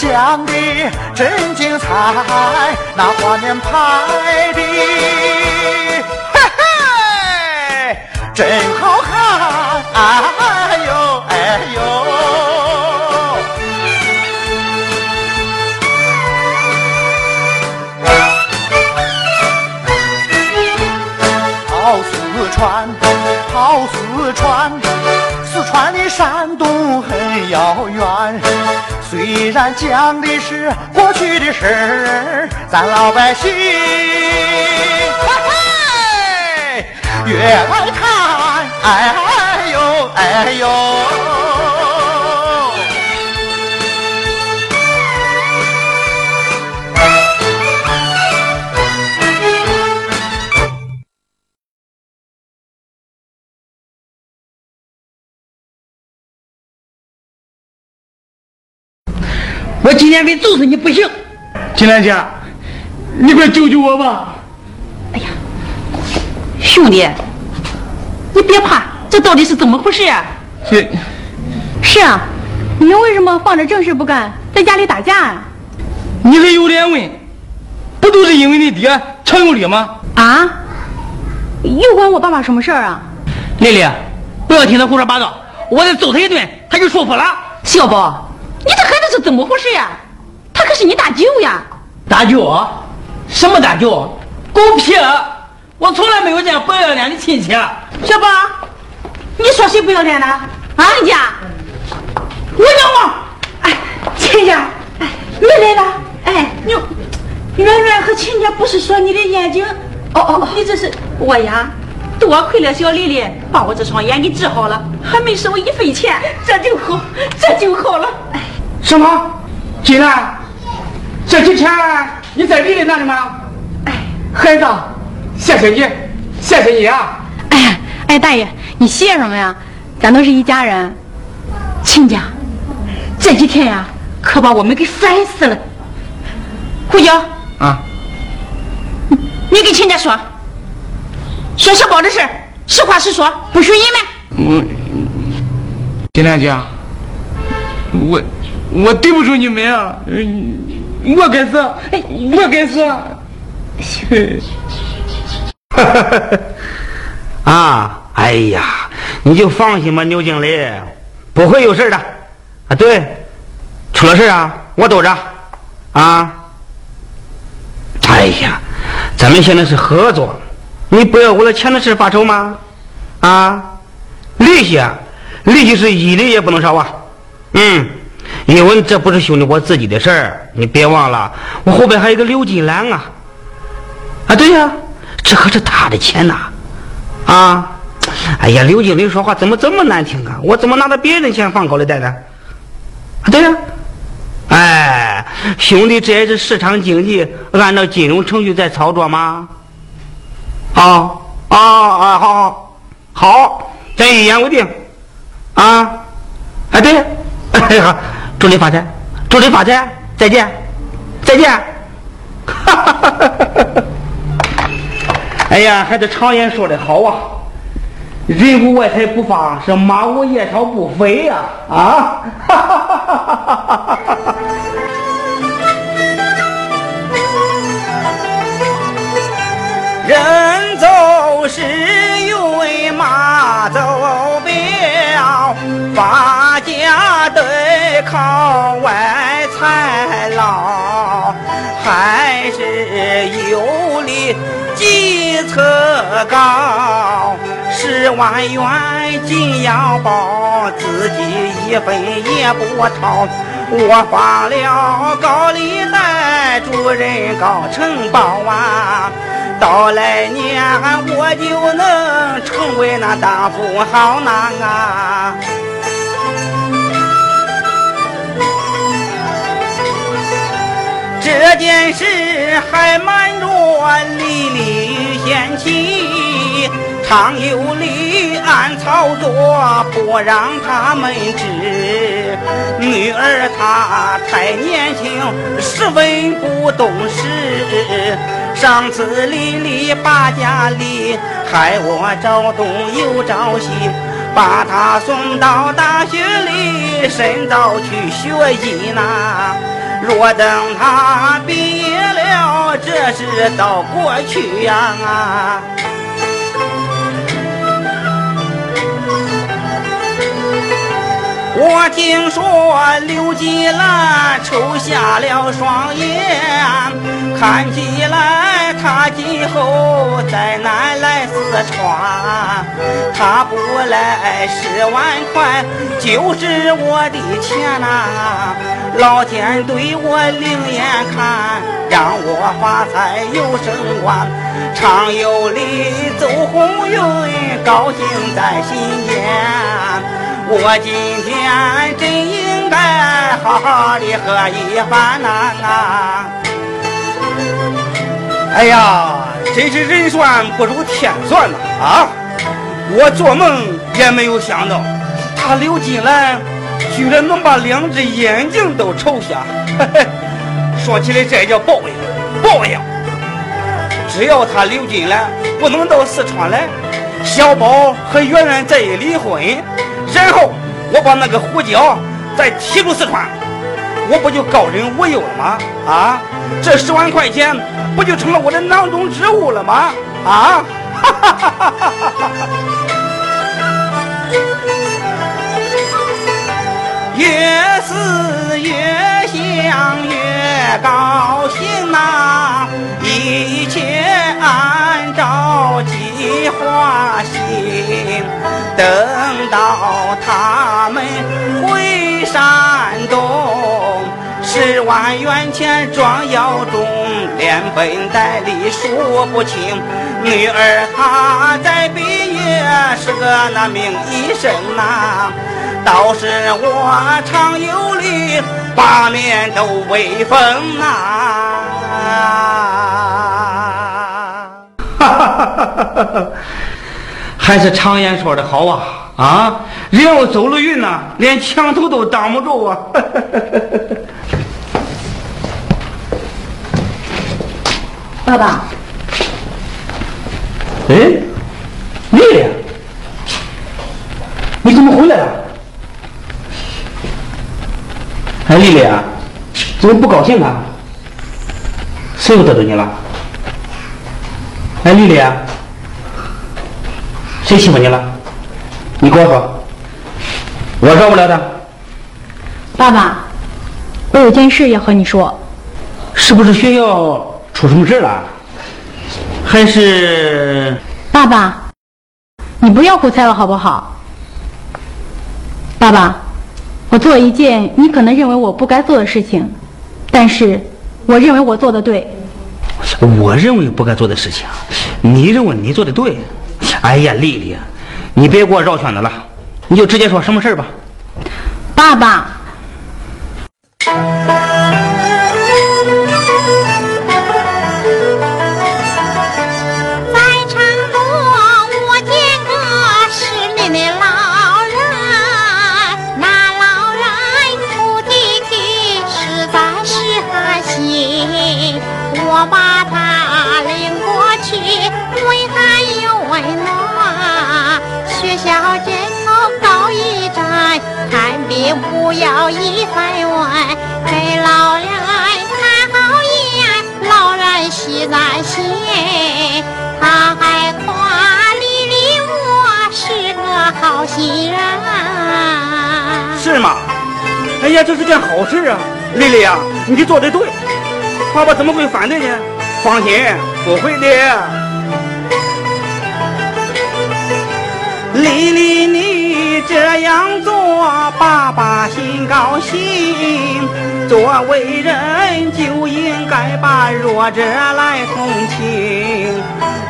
讲咱讲的是过去的事儿，咱老百姓，嘿嘿，越来看，哎呦哎呦。我今天非揍死你不行！金兰姐，你快救救我吧！哎呀兄弟，你别怕，这到底是怎么回事呀、这是啊，你们为什么放着正事不干，在家里打架啊？你还有脸问？不都是因为你爹强有理吗？啊？又关我爸爸什么事儿啊？丽丽，不要听他胡说八道，我再揍他一顿，他就舒服了。小宝，你这孩子是怎么回事呀？他可是你大舅呀！大舅，什么大舅？狗屁！我从来没有见不要脸的亲戚。小宝，你说谁不要脸呢？啊，亲家，我娘王，哎，亲家，哎，你来了，哎，你，圆圆和亲家不是说你的眼睛？哦哦哦，你这是我呀？多亏了小丽丽把我这双眼给治好了，还没收一分钱，这就好，这就好了。哎，什么？金兰，这几天你在丽丽那里吗？哎，孩子，谢谢你，谢谢你啊！哎哎，大爷，你谢什么呀？咱都是一家人。亲家，这几天呀，可把我们给烦死了。胡椒，啊，你给亲家说，说小宝的事实话实说，不许隐瞒。我金兰姐，我我对不住你们啊！我该死，我该死！啊，哎呀，你就放心吧，牛经理，不会有事的。啊，对，出了事啊，我兜着。啊，哎呀，咱们现在是合作，你不要为了钱的事发愁吗？啊，利息啊，利息是一厘也不能少啊。嗯，因为这不是兄弟我自己的事儿，你别忘了，我后边还有个刘金兰啊。啊，对呀、这可是他的钱呐、啊！哎呀，刘经理说话怎么这么难听啊？我怎么拿着别人的钱放口袋呢？啊，对呀、哎，兄弟，这也是市场经济，按照金融程序在操作吗？啊啊啊！好好好，咱一言为定。啊，哎对，哎好，祝你发财，祝你发财，再见，再见。哈哈哈哈哈哈！哎呀，还是常言说的好啊，人无外财不发，是马无夜草不飞呀！啊！哈哈哈哈哈哈！人走时有为马走表，发家得靠外财老，还是有理计策高。十万元紧要报，自己一分也不掏。我发了高利贷，主人高承包啊。到来年我就能成为那大富豪呢啊！这件事还瞒着丽丽与贤妻，常有理暗操作，不让他们知。女儿她太年轻，十分不懂事。上次丽丽把家里，害我找东又找西，把她送到大学里深造去学医呐。若等他毕业了，这事到过去呀啊！我听说刘金兰抽瞎了双眼，看起来他今后再难来四川。他不来十万块，就是我的钱呐！老天对我另眼看，让我发财又升官，常有理走鸿运，高兴在心间。我今天真应该好好的喝一番呐！哎呀，真是人算不如天算呐！啊，我做梦也没有想到，他刘金兰居然能把两只眼睛都抽瞎。说起来，这叫报应，报应！只要他刘金兰不能到四川来，小宝和圆圆再一离婚。然后我把那个胡椒再提出四川，我不就高枕无忧了吗？啊，这十万块钱不就成了我的囊中之物了吗？啊！哈哈哈哈哈哈！越思越想越高兴呐，一切按照计划行。等到他们回山东，十万元钱装腰中，连本带利数不清。女儿她在毕业是个那名医生呐，倒是我常有理，八面都威风呐。哈哈哈哈哈哈！还是常言说的好啊啊！人要走了运呐，连墙头都挡不住啊！爸爸，哎，丽丽，你怎么回来了？哎，丽丽啊，怎么不高兴啊？谁又得罪你了？哎，丽丽啊。谁欺负你了？你跟我说，我饶不了他。爸爸，我有件事要和你说。是不是学校出什么事了？还是？爸爸，你不要胡猜了好不好？爸爸，我做了一件你可能认为我不该做的事情，但是我认为我做的对。我认为不该做的事情，你认为你做的对？哎呀，丽丽，你别给我绕圈子了，你就直接说什么事吧。爸爸。不要一番问，给老人看好眼，老人喜在心。他还夸丽丽我是个好心人。是吗？哎呀，这是件好事啊！丽丽啊，你做的对，爸爸怎么会反对呢？放心，不会的。丽丽，你。这样做，爸爸心高兴。作为人就应该把弱者来同情。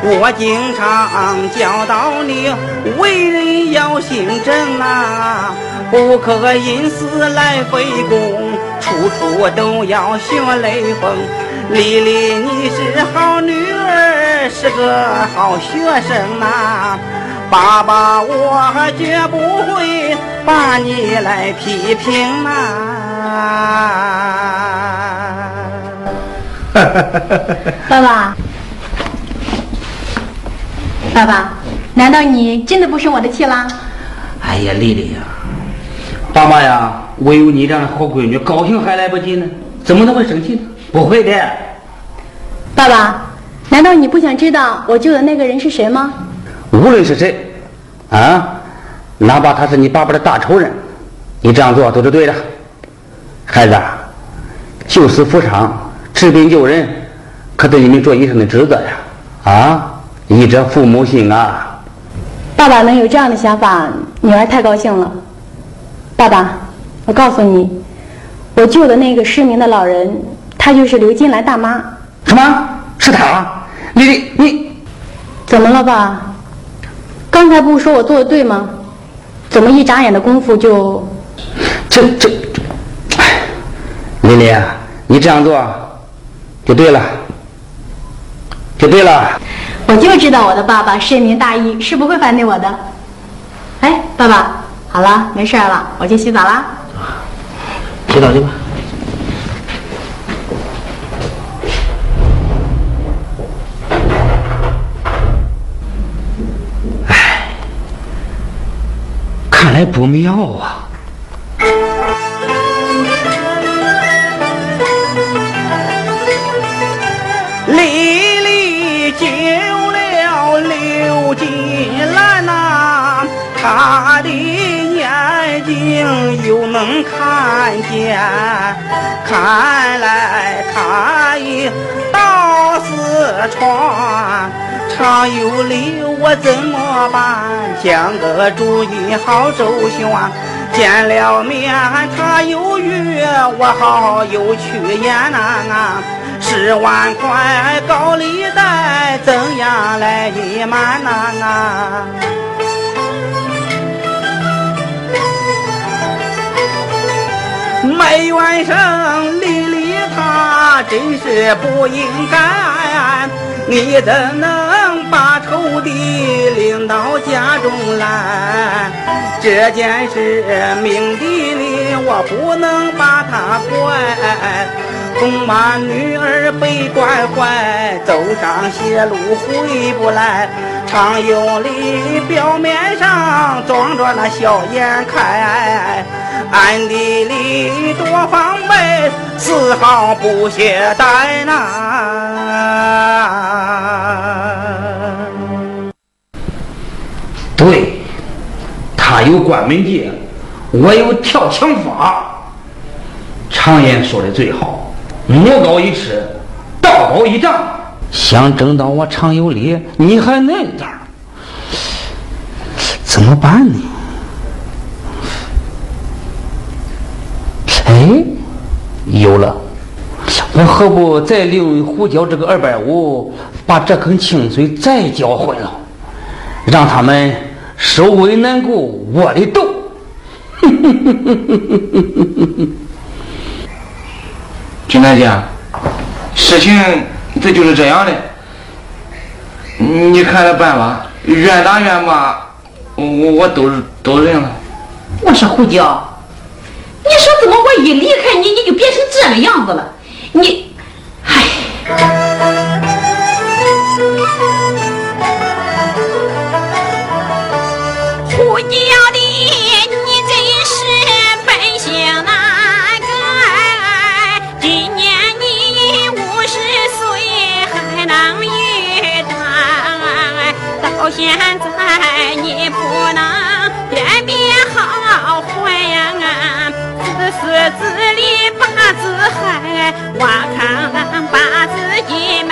我经常教导你，为人要行正啊，不可因私来费功，处处都要学雷锋。丽丽，你是好女儿，是个好学生呐。爸爸，我绝不会把你来批评呐。爸爸，爸爸，难道你真的不生我的气啦？哎呀，丽丽呀，爸爸呀，我有你这样的好闺女，高兴还来不及呢，怎么能会生气呢？不会的。爸爸，难道你不想知道我救的那个人是谁吗？无论是谁，啊，哪怕他是你爸爸的大仇人，你这样做都是对的。孩子，救死扶伤、治病救人，可对你们做医生的职责呀！啊，医者父母心啊！爸爸能有这样的想法，女儿太高兴了。爸爸，我告诉你，我救的那个失明的老人，她就是刘金兰大妈。什么？是他？你你，你怎么了，爸？刚才不是说我做的对吗？怎么一眨眼的功夫就……这这，哎，丽丽，你这样做就对了，就对了。我就知道我的爸爸深明大义，是不会反对我的。哎，爸爸，好了，没事了，我去洗澡啦。洗澡去吧。来不妙啊。丽丽救了刘金兰呐、她的眼睛又能看见，看来她已到四川。上有理，我怎么办？想个主意好周旋。见了面，他有约，我好有去演呐。十万块高利贷，怎样来隐瞒呐？没怨声，丽丽她真是不应该，你怎能把仇敌领到家中来？这件事命的，我不能把它怪。恐怕女儿被关怀，走上邪路回不来。常有理，表面上装着那笑颜开，暗地里多防备，丝毫不懈怠呐。对，他有关门技，我有跳墙法。常言说的最好，魔高一尺，道高一丈。想争到我常有理，你还嫩点儿，怎么办呢？哎，有了！我何不再利用胡椒这个二百五，把这坑清水再搅浑了，让他们首尾难顾，我的斗。金大姐，事情这就是这样的，你看着办吧，愿打愿骂，我我都都认了。我说胡椒，你说怎么我一离开你，你就变成这个样子了？你，唉。胡椒的，你真是本性难改。今年你五十岁还能遇到，到现在你不能私自里把字害挖坑把自己埋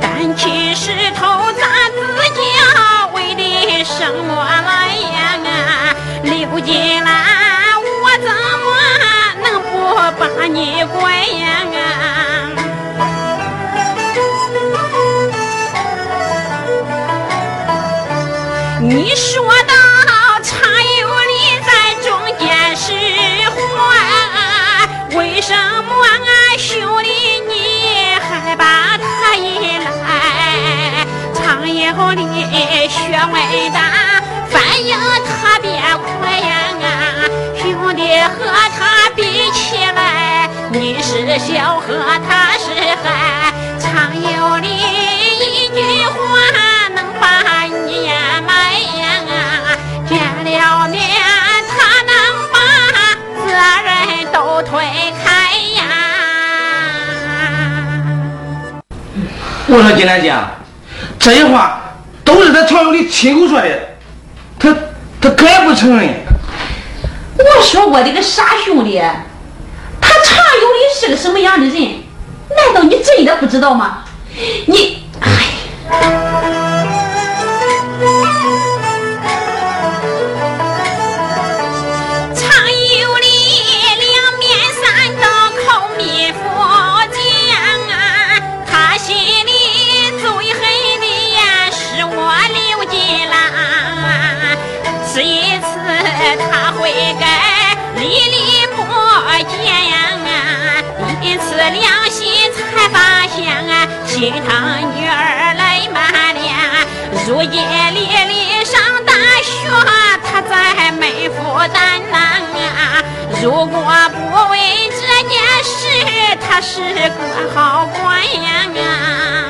担起石头砸自己为的什么来呀？啊溜进来我怎么能不把你怪呀？你说的学问大，反应特别快呀！兄弟和他比起来，你是小和他是孩，常有理一句话能把你埋呀，见。了面，他能把责任都推开呀！我说金兰姐，这些话都是他常有理亲口说的，他他敢不承认？我说我的个傻兄弟，他常有理是个什么样的人？难道你真的不知道吗？你，哎。如果不为这件事，他是个好官呀。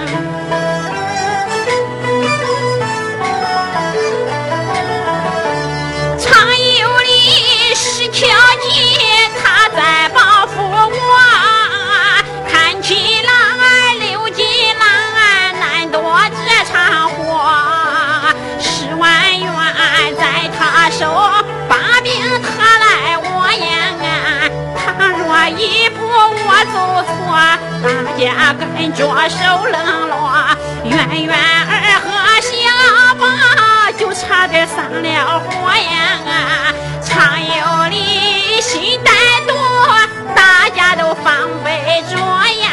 大家跟着手冷落，圆圆儿和小宝就差点上了火呀！啊常有理心歹毒，大家都防备着呀！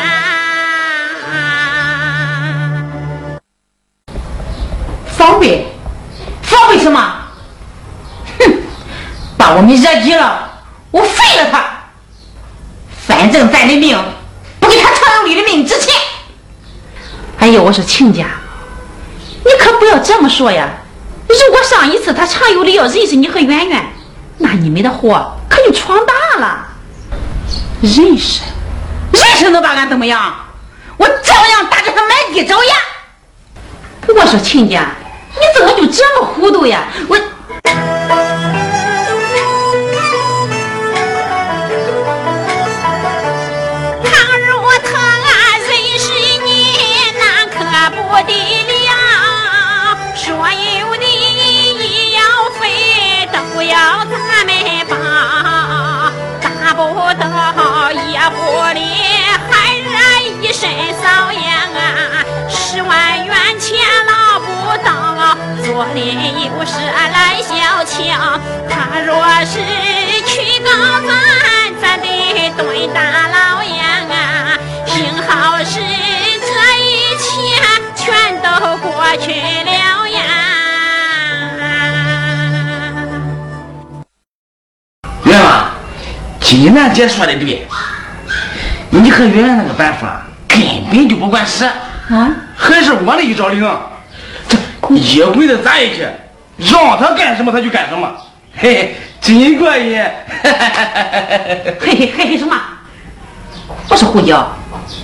防备？防备什么？哼，把我们惹急了，我废了他！反正咱的命不给他常有理的命值钱。哎呦，我说亲家，你可不要这么说呀！如果上一次他常有理要认识你和圆圆，那你们的祸可就闯大了。认识，认识能把俺怎么样？我照样打给他满地找牙。我说亲家，你怎么就这么糊涂呀？我。到夜壶里还热一身骚痒啊！十万元钱捞不到，左邻右舍来小瞧。他若是去告咱，咱得蹲大牢呀！啊！幸好是这一切全都过去了金兰姐说的对，你和圆圆那个办法根本就不管事啊，还是我的一招灵。这一棍子砸下去，让他干什么他就干什么，嘿 嘿，真过瘾。嘿嘿嘿嘿什么？我说胡椒，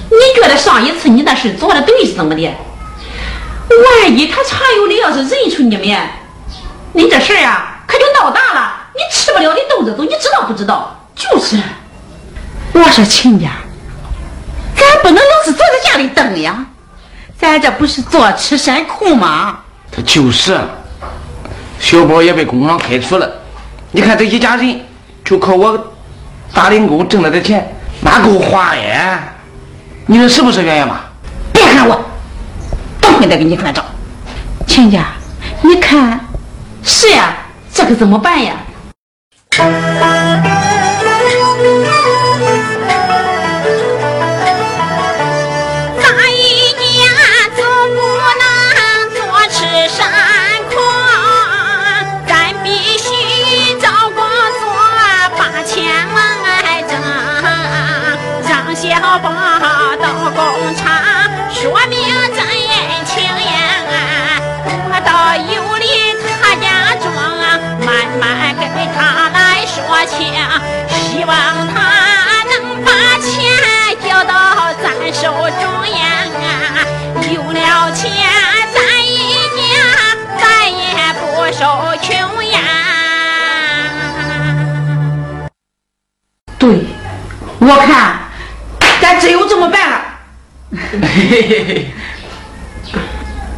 你觉得上一次你那事做的对是怎么的？万一他常有理要是认出你们，你这事啊可就闹大了，你吃不了的兜着走，你知道不知道？就是，我说亲家，咱不能老是坐在家里等呀，咱这不是坐吃山空吗？他就是，小宝也被工厂开除了，你看这一家人就靠我打零工挣来的钱，哪够花呀？你说是不是圆圆妈？别喊我，等会再给你算账。亲家，你看，是呀，这可怎么办呀？来说情，希望他能把钱交到咱手中呀！有了钱，咱一家再也不受穷呀！对，我看咱只有这么办了。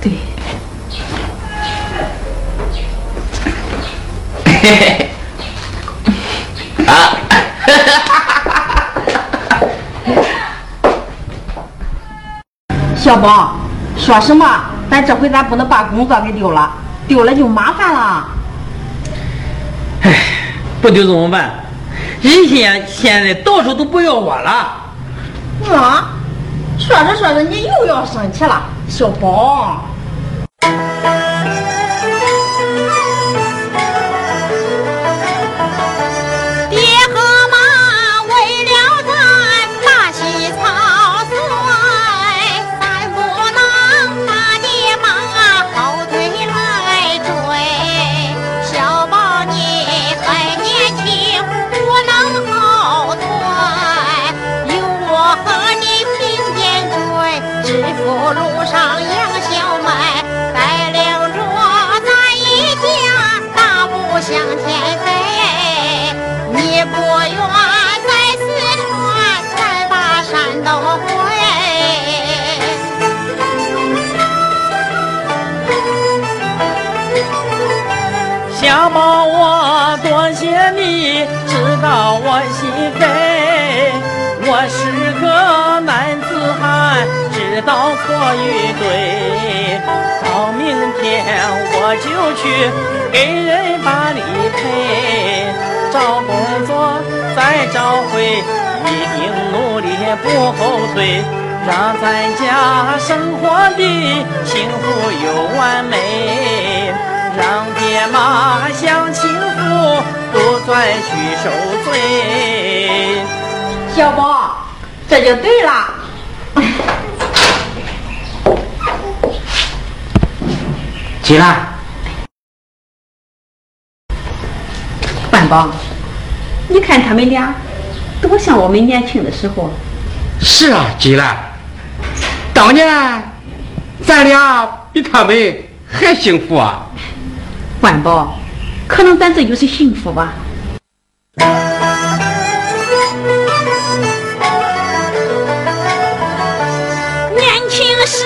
对，嘿嘿嘿，小宝，说什么？咱这回咱不能把工作给丢了，丢了就麻烦了。不丢怎么办？人家现在到处都不要我了。啊，说着说着你又要生气了，小宝。你知道我心扉。我是个男子汉，知道错与对。到明天我就去给人把礼赔，找工作再找回，一定努力不后退，让咱家生活的幸福又完美。让爹妈享清福，不再去受罪。小宝，这就对了。起来，万宝，你看他们俩多像我们年轻的时候。是啊，吉兰，当年咱俩比他们还幸福啊！万宝，可能咱这就是幸福吧。年轻时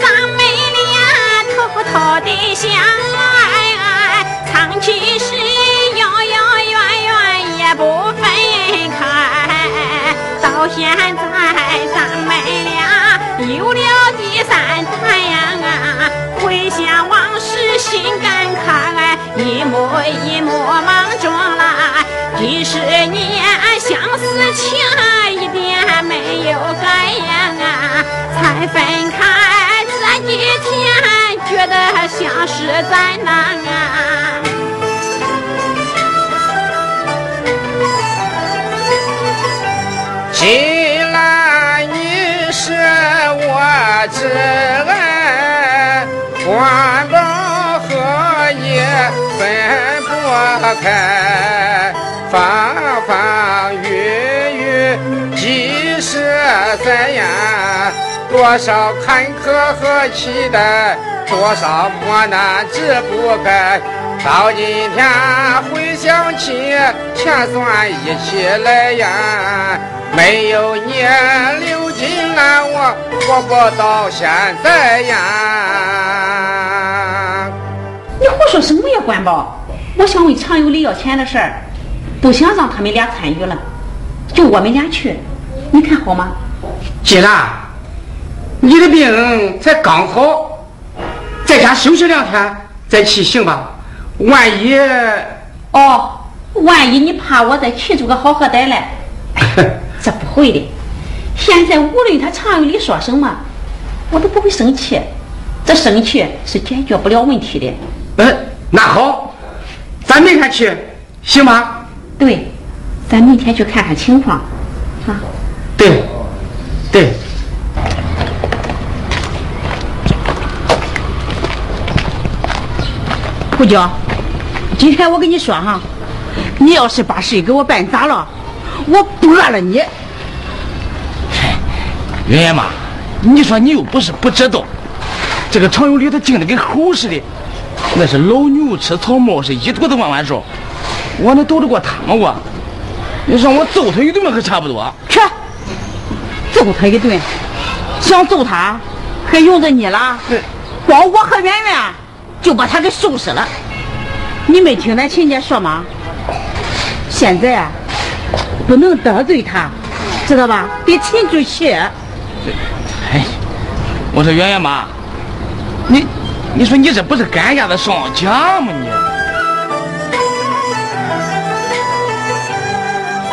咱们俩偷偷的想一幕一幕梦中来。几十年相思情一点没有改呀，才分开这几天，觉得像是灾难啊。既然你是我挚爱，开，风风雨雨几十载呀，多少坎坷和期待，多少磨难志不改。到今天回想起，钱算一起来呀，没有你刘金兰，我活不到现在呀。你胡说什么呀，关宝？我想问常有理要钱的事儿，不想让他们俩参与了，就我们俩去，你看好吗？姐兰，你的病才刚好，在家休息两天再去行吧。万一哦，万一你怕我再去出个好货歹来，这不会的。现在无论他常有理说什么，我都不会生气。这生气是解决不了问题的。嗯，那好，咱明天去行吗？对，咱明天去看看情况，啊。对，对。胡娇，今天我跟你说哈，你要是把事给我办砸了，我剁了你。云云妈，你说你又不是不知道，这个常有理他精的跟猴似的。那是老牛吃草帽，是一肚子弯弯绕，我能斗得过他吗？我，你让我揍他一顿还差不多。去，揍他一顿，想揍他还用着你了？光我和圆圆就把他给收拾了。你没听咱亲家说吗？现在啊，不能得罪他，知道吧？得沉住气。哎，我说圆圆妈，你你说你这不是赶鸭子上架吗？你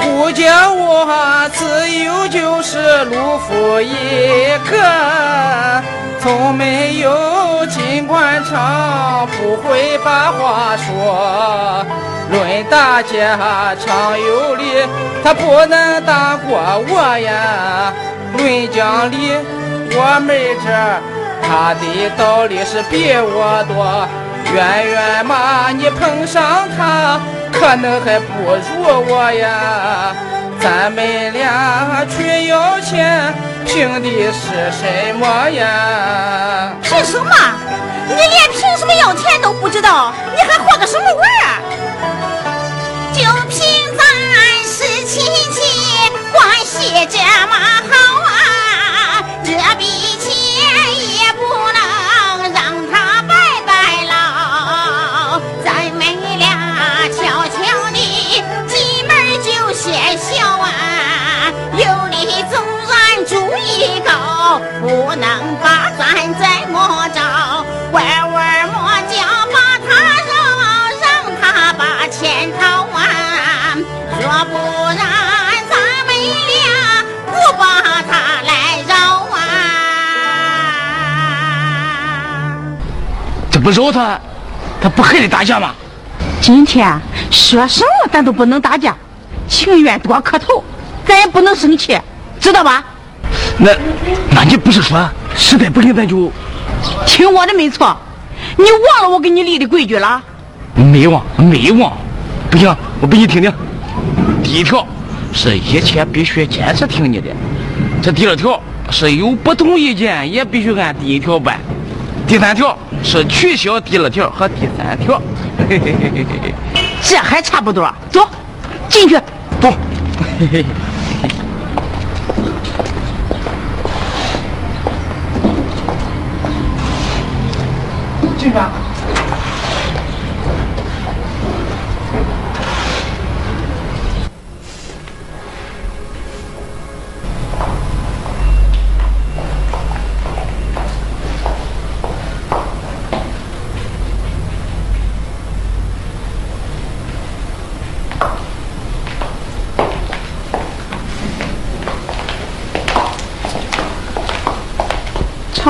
不叫我自由就是路夫一个，从没有尽管唱，不会把话说。论大家常有理，他不能打过我呀。论讲理，我没这他的道理是比我多。圆圆嘛，你碰上他，可能还不如我呀。咱们俩去要钱，凭的是什么呀？凭什么？你连凭什么要钱都不知道，你还活个什么玩儿？就凭咱是亲戚，关系这么好不饶他，他不还得打架吗？今天说什么咱都不能打架，情愿多磕头，咱也不能生气，知道吧？那那你不是说实在不行咱就听我的没错，你忘了我给你立的规矩了？没忘没忘？不行，我给你听听。第一条是一切必须坚持听你的，这第二条是有不同意见也必须按第一条办，第三条是取消第二条和第三条。嘿嘿嘿嘿嘿这还差不多，走，进去。走。嘿嘿。进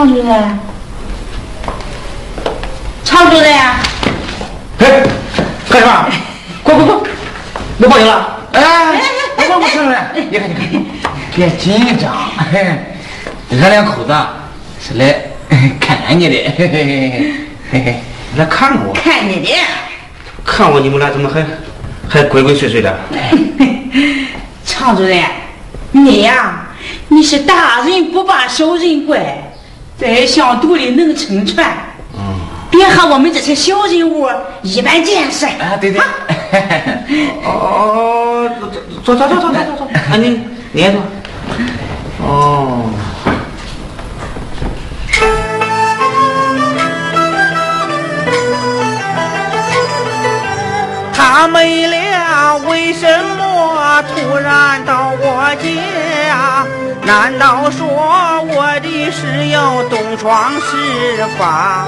去。常主任，常主任，哎，干什么？快 快快，我报警了！哎，我不承认。你看你看，别紧张。俺两口子是来 看你的，嘿嘿嘿嘿嘿，来看我，看你的。看我，你们俩怎么还还鬼鬼祟祟的？常主任，你呀，你是大人不把小人怪，在乡土里能撑船。嗯，别和我们这些小人物一般见识。啊，对对。哦，坐坐坐坐坐坐坐，啊你你也坐。哦。他们俩为什么突然到我家？难道说我是要东窗事发？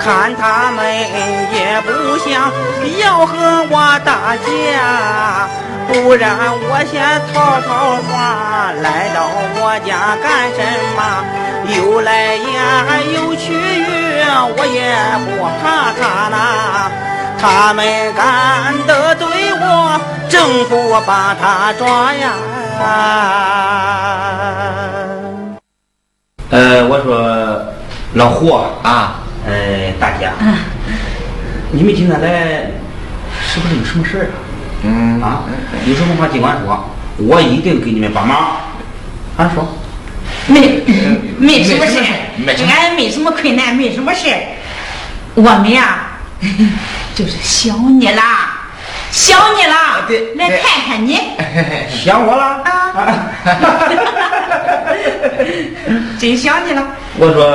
看他们也不像要和我打架，不然我先套套话，来到我家干什么？又来言，又去语，我也不怕他那。他们敢得罪我，政府把他抓呀！呃，我说老胡啊，呃，大家，你们今天来是不是有什么事儿啊？嗯啊，有什么话尽管说，我一定给你们帮忙。啊，说。没没什么事没什么俺没什么困难，没什么事我们呀，就是想你啦，想你了，对来看看你，想我了？啊 真想你了。我说，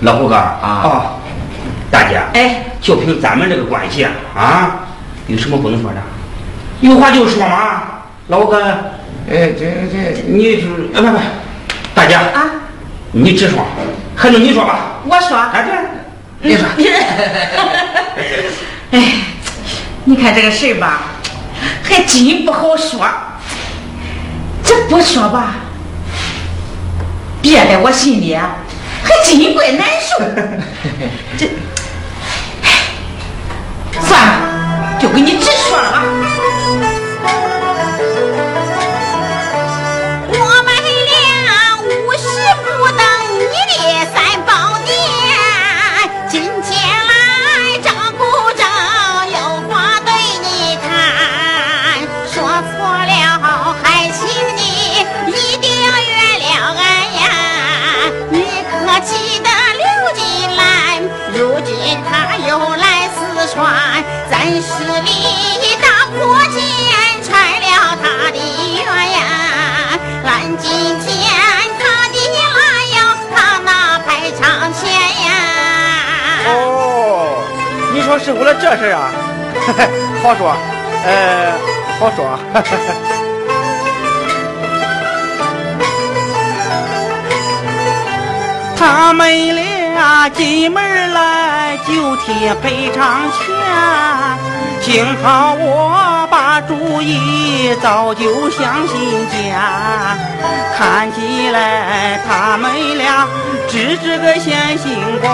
老胡哥啊啊，大姐，哎，就凭咱们这个关系啊，啊，有什么不能说的？有话就说嘛。老胡哥，哎，这这你是哎不不，大姐，啊，你直说，还是你说吧。我说，啊对，你说，哎，你看这个事儿吧，还真不好说。这不说吧，憋在我心里啊，还真怪难受。这，哎，算了，就跟你直说了吧。是为了这事啊？好说，呃，好说。他们俩进门来就贴赔偿钱，幸好我把主意早就想心间，看起来他们俩只是个闲心光。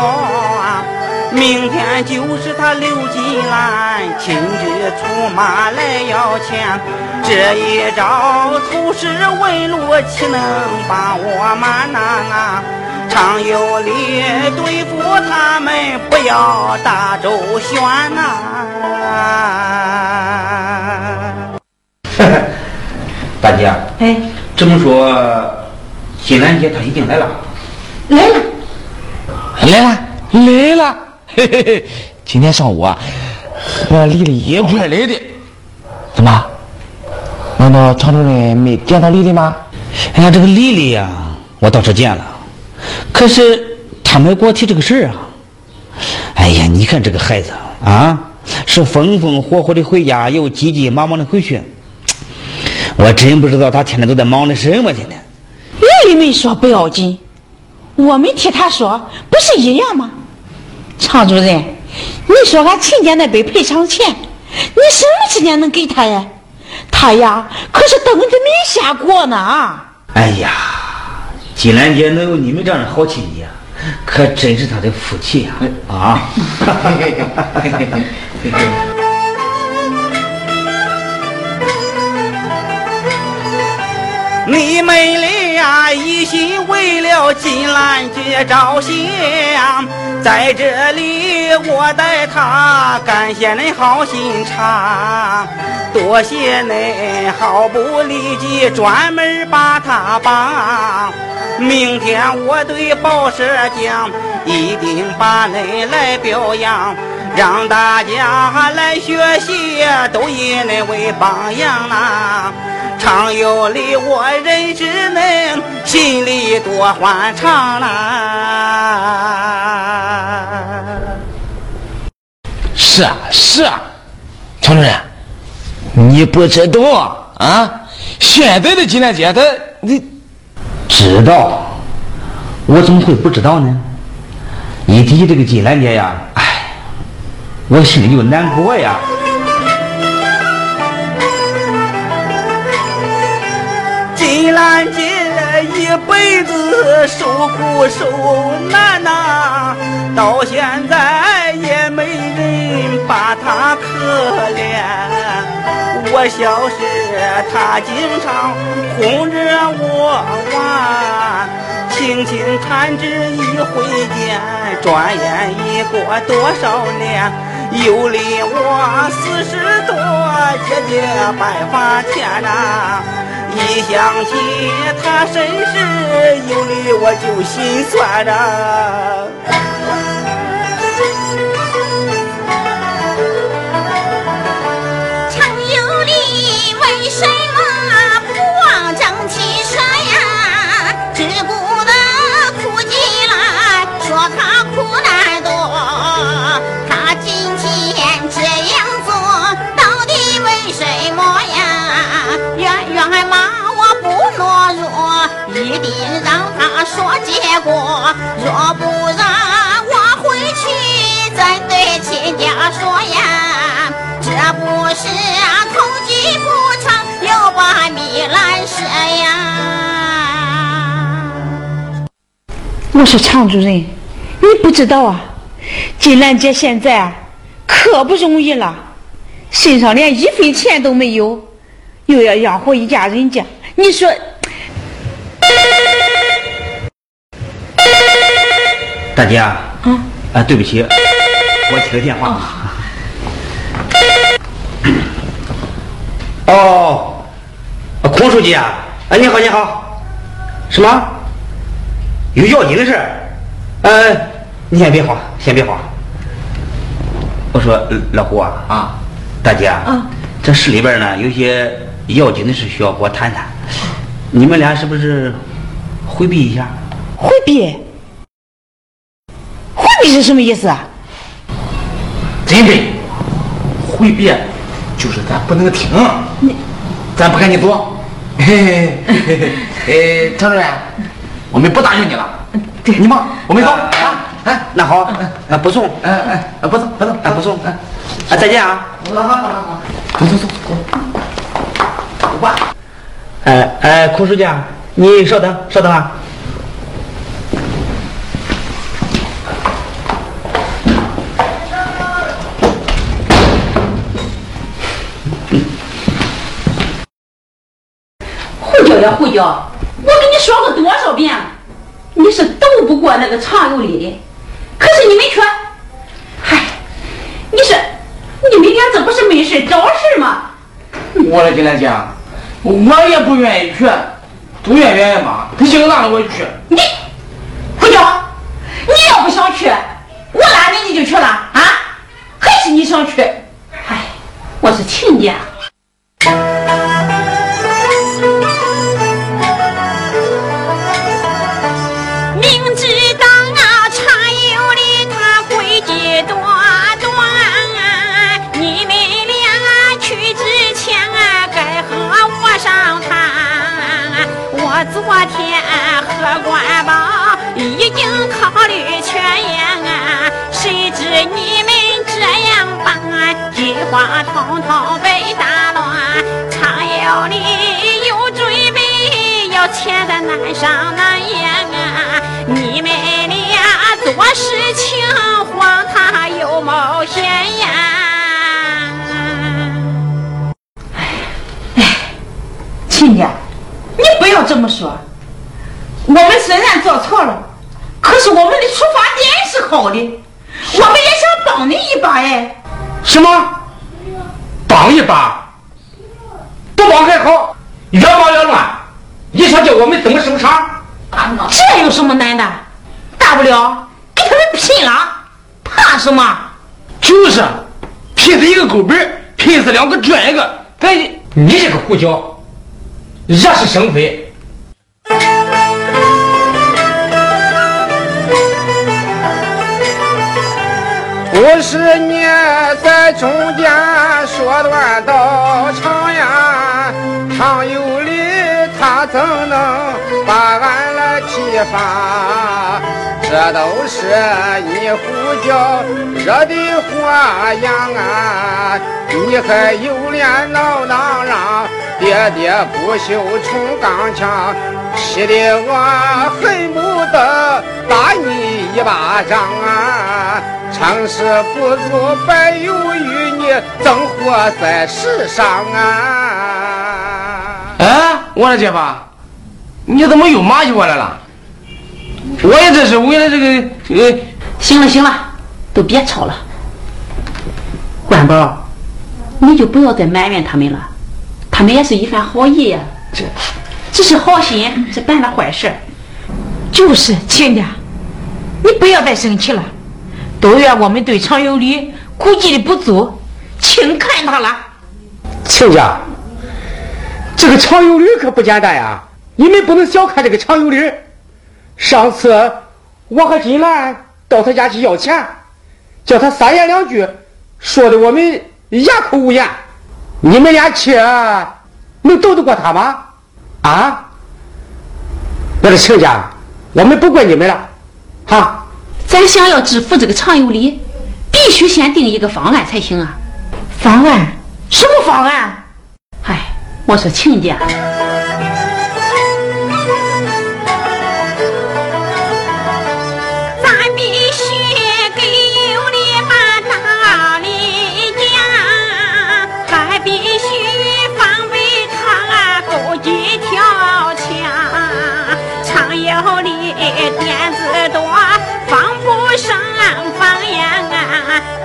明天就是他刘金兰亲自出马来要钱，这一招出师问路，岂能把我瞒呐啊？常有理对付他们，不要大周旋呐、大姐，哎，这么说，金兰姐她已经来了。来了，来了来了，嘿嘿嘿，今天上午啊，和丽丽一块来的。怎么？难道常主任没见到丽丽吗？哎呀，这个丽丽呀、我倒是见了，可是她没给我提这个事儿啊。哎呀，你看这个孩子啊，是风风火火的回家，又急急忙忙的回去。我真不知道他天天都在忙的什么，天天。丽丽没说不要紧，我们替她说，不是一样吗？常主任，你说俺亲家那笔赔偿钱，你什么时间能给他呀？他呀，可是等着没下过呢。哎呀，金兰姐能有你们这样的好亲戚啊，可真是她的福气呀！啊，你们一心为了金兰姐着想，在这里我代他感谢恁好心肠，多谢恁毫不利己，专门把他帮。明天我对报社讲，一定把恁来表扬，让大家来学习，都以恁为榜样啦。常有理，我认识恁，心里多欢畅啦。是啊是啊，常主任，你不知道啊？现在的金兰姐她你知道，我怎么会不知道呢？一提起这个金兰姐呀，哎，我心里就难过呀。兰姐一辈子受苦受难呐、到现在也没人把她可怜。我小时她经常哄着我玩，轻轻弹指一挥间，转眼已过多少年。有理我四十多，姐姐白发天呐。一想起他身世，有理我就心酸呐。一定让他说结果，若不然我回去再对亲家说呀。这不是偷鸡不成又把米烂舌呀！我说常主任，你不知道啊，金兰姐现在可不容易了，身上连一分钱都没有，又要养活一家人家，你说？姐啊，啊，对不起，我接个电话。哦，孔书记啊，啊，你好，你好，什么？有要紧的事？呃，你先别慌，先别慌。我说老胡啊，啊，大姐啊，这市里边呢有些要紧的事需要和我谈谈，你们俩是不是回避一下？回避？你是什么意思啊？真的，回避就是咱不能听，你，咱不赶紧走。嘿嘿嘿嘿，常主任，我们不答应你了。对，你忙，我们走。啊，哎，那好，啊，不送，哎哎，不送，不送，哎，不送，哎，再见啊。好好好好，走走走走，走吧。哎哎，孔书记，你稍等，稍等啊。胡椒，我跟你说过多少遍了，你是斗不过那个常有理的。可是你们却，嗨，你是你们俩这不是没事找事吗？我的金兰姐，我也不愿意去，都愿愿意嘛，他硬拉着我去。你，胡椒，你要不想去，我拉你你就去了啊？还是你想去？哎，我是亲家。好的，我们也想帮你一把哎。什么？帮一把？不帮还好，越帮越乱。你想叫我们怎么收场？这有什么难的？大不了给他们拼了，怕什么？就是，拼死一个狗本，拼死两个赚一个。咱，你这个胡椒！惹是生非。五十年在中间说断道长呀，常有理他怎能把俺来批发？这都是你胡搅惹的祸呀！啊，你还有脸闹嚷嚷？爹爹不休冲钢枪，气得我恨不得打你一巴掌啊！成事不足百有余，你怎活在世上啊？哎，我的姐夫，你怎么又骂起我来了？我也这是为了这个这个。行了行了，都别吵了。关宝，你就不要再埋怨他们了，他们也是一番好意呀。这，这是好心是办了坏事。就是亲家，你不要再生气了，都怨我们对常有礼估计的不足，轻看他了。亲家，这个常有礼可不简单呀，你们不能小看这个常有礼。上次我和金兰到他家去要钱，叫他三言两句，说的我们哑口无言。你们俩去能斗得过他吗？啊？我说亲家。我们不怪你们了，哈！咱想要致富这个常有理，必须先定一个方案才行啊。方案？什么方案？哎，我说亲家。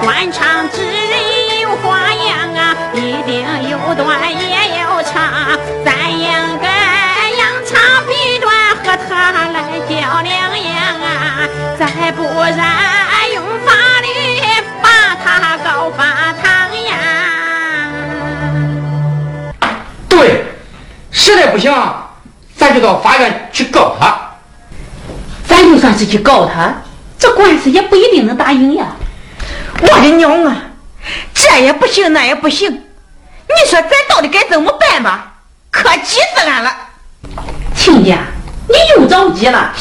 官场之人有花样啊，一定有短也有长，咱应该扬长避短，和他来较量样啊！再不然用法律把他告发唐呀！对，实在不行，咱就到法院去告他。咱就算是去告他，这官司也不一定能打赢呀。我的娘啊，这也不行，那也不行，你说咱到底该怎么办吧？可急死俺了！亲家，你又着急了。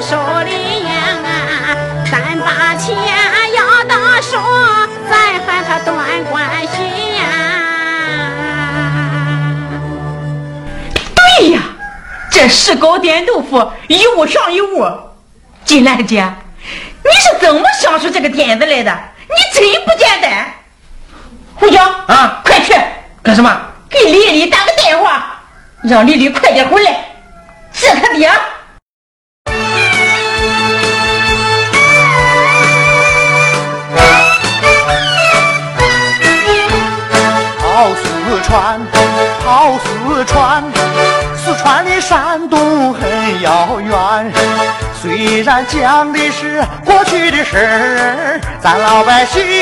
手里呀啊，咱把钱要到手，再喊他断关系呀。对呀，这石膏点豆腐，一物降一物。金兰姐，你是怎么想出这个点子来的？你真不简单。胡椒啊，快去干什么？给丽丽打个电话，让丽丽快点回来，是他爹。川，跑四川，四川离山东很遥远。虽然讲的是过去的事儿，咱老百姓嘿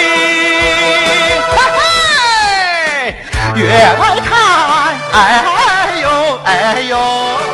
嘿越爱看，哎哎呦哎呦。